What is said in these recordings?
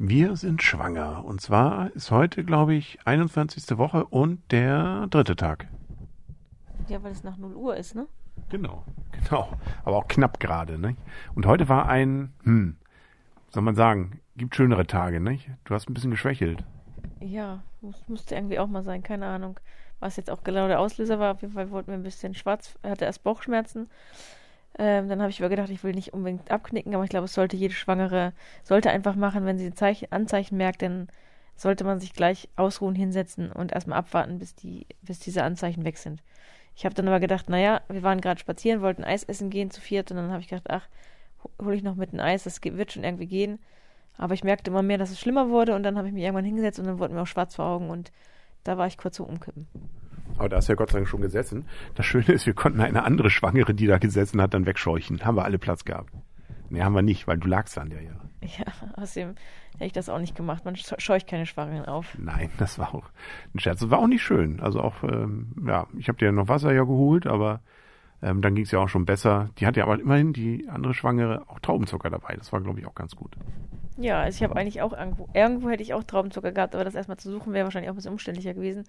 Wir sind schwanger. Und zwar ist heute, glaube ich, 21. Woche und der dritte Tag. Ja, weil es nach 0 Uhr ist, ne? Genau, genau. Aber auch knapp gerade, ne? Und heute war ein, hm, soll man sagen, gibt schönere Tage, ne? Du hast ein bisschen geschwächelt. Ja, muss, musste irgendwie auch mal sein, keine Ahnung. Was jetzt auch genau der Auslöser war, auf jeden Fall wollten wir ein bisschen schwarz, er hatte erst Bauchschmerzen. Ähm, dann habe ich aber gedacht, ich will nicht unbedingt abknicken, aber ich glaube, es sollte jede Schwangere, sollte einfach machen, wenn sie Zeichen, Anzeichen merkt, dann sollte man sich gleich ausruhen, hinsetzen und erstmal abwarten, bis, die, bis diese Anzeichen weg sind. Ich habe dann aber gedacht, naja, wir waren gerade spazieren, wollten Eis essen gehen zu viert und dann habe ich gedacht, ach, hole ich noch mit ein Eis, das wird schon irgendwie gehen. Aber ich merkte immer mehr, dass es schlimmer wurde und dann habe ich mich irgendwann hingesetzt und dann wurden mir auch schwarz vor Augen und da war ich kurz so umkippen. Aber da ist ja Gott sei Dank schon gesessen. Das Schöne ist, wir konnten eine andere Schwangere, die da gesessen hat, dann wegscheuchen. Haben wir alle Platz gehabt. Nee, haben wir nicht, weil du lagst an der ja. Ja, außerdem hätte ich das auch nicht gemacht. Man scheucht keine Schwangeren auf. Nein, das war auch ein Scherz. Das war auch nicht schön. Also auch, ähm, ja, ich habe dir noch Wasser ja geholt, aber ähm, dann ging es ja auch schon besser. Die hatte ja aber immerhin die andere Schwangere auch Traubenzucker dabei. Das war, glaube ich, auch ganz gut. Ja, also ich habe eigentlich auch irgendwo, irgendwo hätte ich auch Traubenzucker gehabt, aber das erstmal zu suchen wäre wahrscheinlich auch ein bisschen umständlicher gewesen.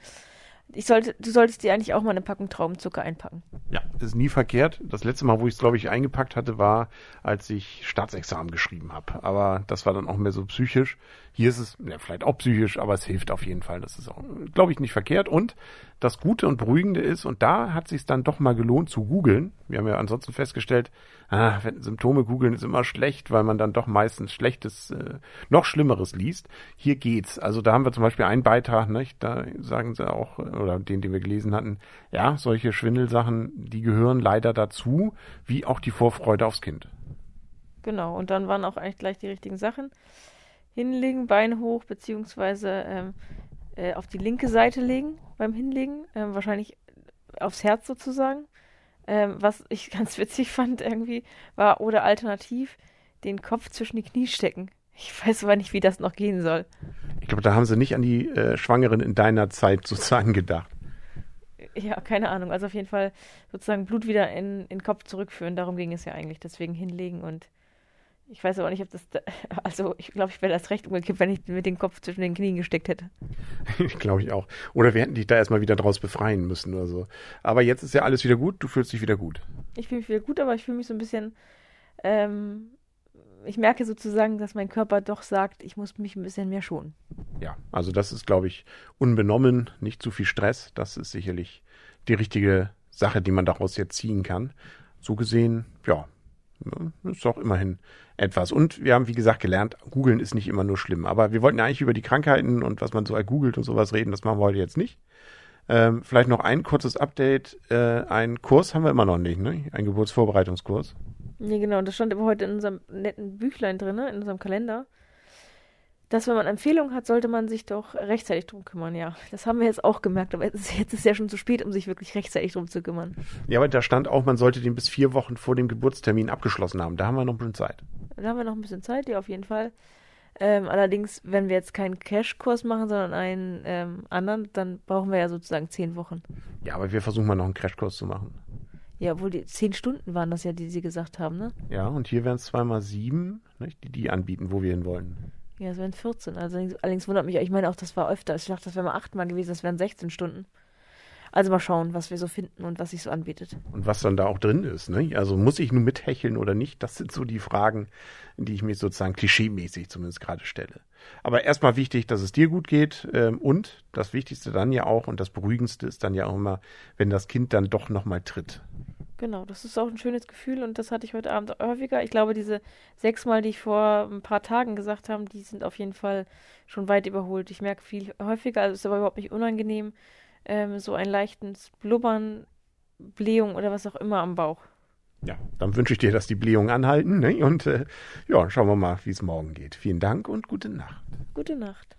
Ich sollte, du solltest dir eigentlich auch mal eine Packung Traubenzucker einpacken. Ja, ist nie verkehrt. Das letzte Mal, wo ich es, glaube ich, eingepackt hatte, war, als ich Staatsexamen geschrieben habe. Aber das war dann auch mehr so psychisch. Hier ist es, ja, vielleicht auch psychisch, aber es hilft auf jeden Fall. Das ist auch, glaube ich, nicht verkehrt. Und das Gute und Beruhigende ist, und da hat sich dann doch mal gelohnt zu googeln. Wir haben ja ansonsten festgestellt, ah, wenn Symptome googeln ist immer schlecht, weil man dann doch meistens Schlechtes, äh, noch Schlimmeres liest. Hier geht's. Also da haben wir zum Beispiel einen Beitrag, nicht? da sagen sie auch, oder den, den wir gelesen hatten, ja, solche Schwindelsachen, die gehören leider dazu, wie auch die Vorfreude aufs Kind. Genau, und dann waren auch eigentlich gleich die richtigen Sachen. Hinlegen, Beine hoch, beziehungsweise ähm, äh, auf die linke Seite legen beim Hinlegen, ähm, wahrscheinlich aufs Herz sozusagen. Ähm, was ich ganz witzig fand irgendwie, war oder alternativ den Kopf zwischen die Knie stecken. Ich weiß aber nicht, wie das noch gehen soll. Ich glaube, da haben sie nicht an die äh, Schwangeren in deiner Zeit sozusagen gedacht. Ja, keine Ahnung. Also auf jeden Fall sozusagen Blut wieder in, in den Kopf zurückführen. Darum ging es ja eigentlich. Deswegen hinlegen und ich weiß aber nicht, ob das. Da, also, ich glaube, ich wäre das recht umgekippt, wenn ich mit dem Kopf zwischen den Knien gesteckt hätte. glaube ich auch. Oder wir hätten dich da erstmal wieder draus befreien müssen oder so. Aber jetzt ist ja alles wieder gut. Du fühlst dich wieder gut. Ich fühle mich wieder gut, aber ich fühle mich so ein bisschen. Ähm, ich merke sozusagen, dass mein Körper doch sagt, ich muss mich ein bisschen mehr schonen. Ja, also das ist, glaube ich, unbenommen, nicht zu viel Stress. Das ist sicherlich die richtige Sache, die man daraus jetzt ziehen kann. So gesehen, ja, ist doch immerhin etwas. Und wir haben, wie gesagt, gelernt, googeln ist nicht immer nur schlimm. Aber wir wollten ja eigentlich über die Krankheiten und was man so googelt und sowas reden. Das machen wir heute jetzt nicht. Ähm, vielleicht noch ein kurzes Update. Äh, einen Kurs haben wir immer noch nicht, ne? Ein Geburtsvorbereitungskurs. Nee, genau. Das stand aber heute in unserem netten Büchlein drin, in unserem Kalender dass wenn man Empfehlungen hat, sollte man sich doch rechtzeitig drum kümmern, ja. Das haben wir jetzt auch gemerkt, aber jetzt ist es ja schon zu spät, um sich wirklich rechtzeitig drum zu kümmern. Ja, aber da stand auch, man sollte den bis vier Wochen vor dem Geburtstermin abgeschlossen haben. Da haben wir noch ein bisschen Zeit. Da haben wir noch ein bisschen Zeit, ja, auf jeden Fall. Ähm, allerdings, wenn wir jetzt keinen Cash-Kurs machen, sondern einen ähm, anderen, dann brauchen wir ja sozusagen zehn Wochen. Ja, aber wir versuchen mal noch einen Crash-Kurs zu machen. Ja, obwohl die zehn Stunden waren das ja, die Sie gesagt haben, ne? Ja, und hier wären es zweimal sieben, nicht, die die anbieten, wo wir hin wollen. Ja, es wären 14. Also allerdings wundert mich, ich meine auch, das war öfter. Ich dachte, das wäre mal achtmal gewesen, das wären 16 Stunden. Also mal schauen, was wir so finden und was sich so anbietet. Und was dann da auch drin ist, ne? Also muss ich nur mithecheln oder nicht? Das sind so die Fragen, die ich mir sozusagen klischeemäßig zumindest gerade stelle. Aber erstmal wichtig, dass es dir gut geht ähm, und das Wichtigste dann ja auch und das Beruhigendste ist dann ja auch immer, wenn das Kind dann doch nochmal tritt. Genau, das ist auch ein schönes Gefühl und das hatte ich heute Abend häufiger. Ich glaube, diese sechsmal, die ich vor ein paar Tagen gesagt habe, die sind auf jeden Fall schon weit überholt. Ich merke viel häufiger, also ist aber überhaupt nicht unangenehm, ähm, so ein leichtes Blubbern, Blähung oder was auch immer am Bauch. Ja, dann wünsche ich dir, dass die Blähungen anhalten ne? und äh, ja, schauen wir mal, wie es morgen geht. Vielen Dank und gute Nacht. Gute Nacht.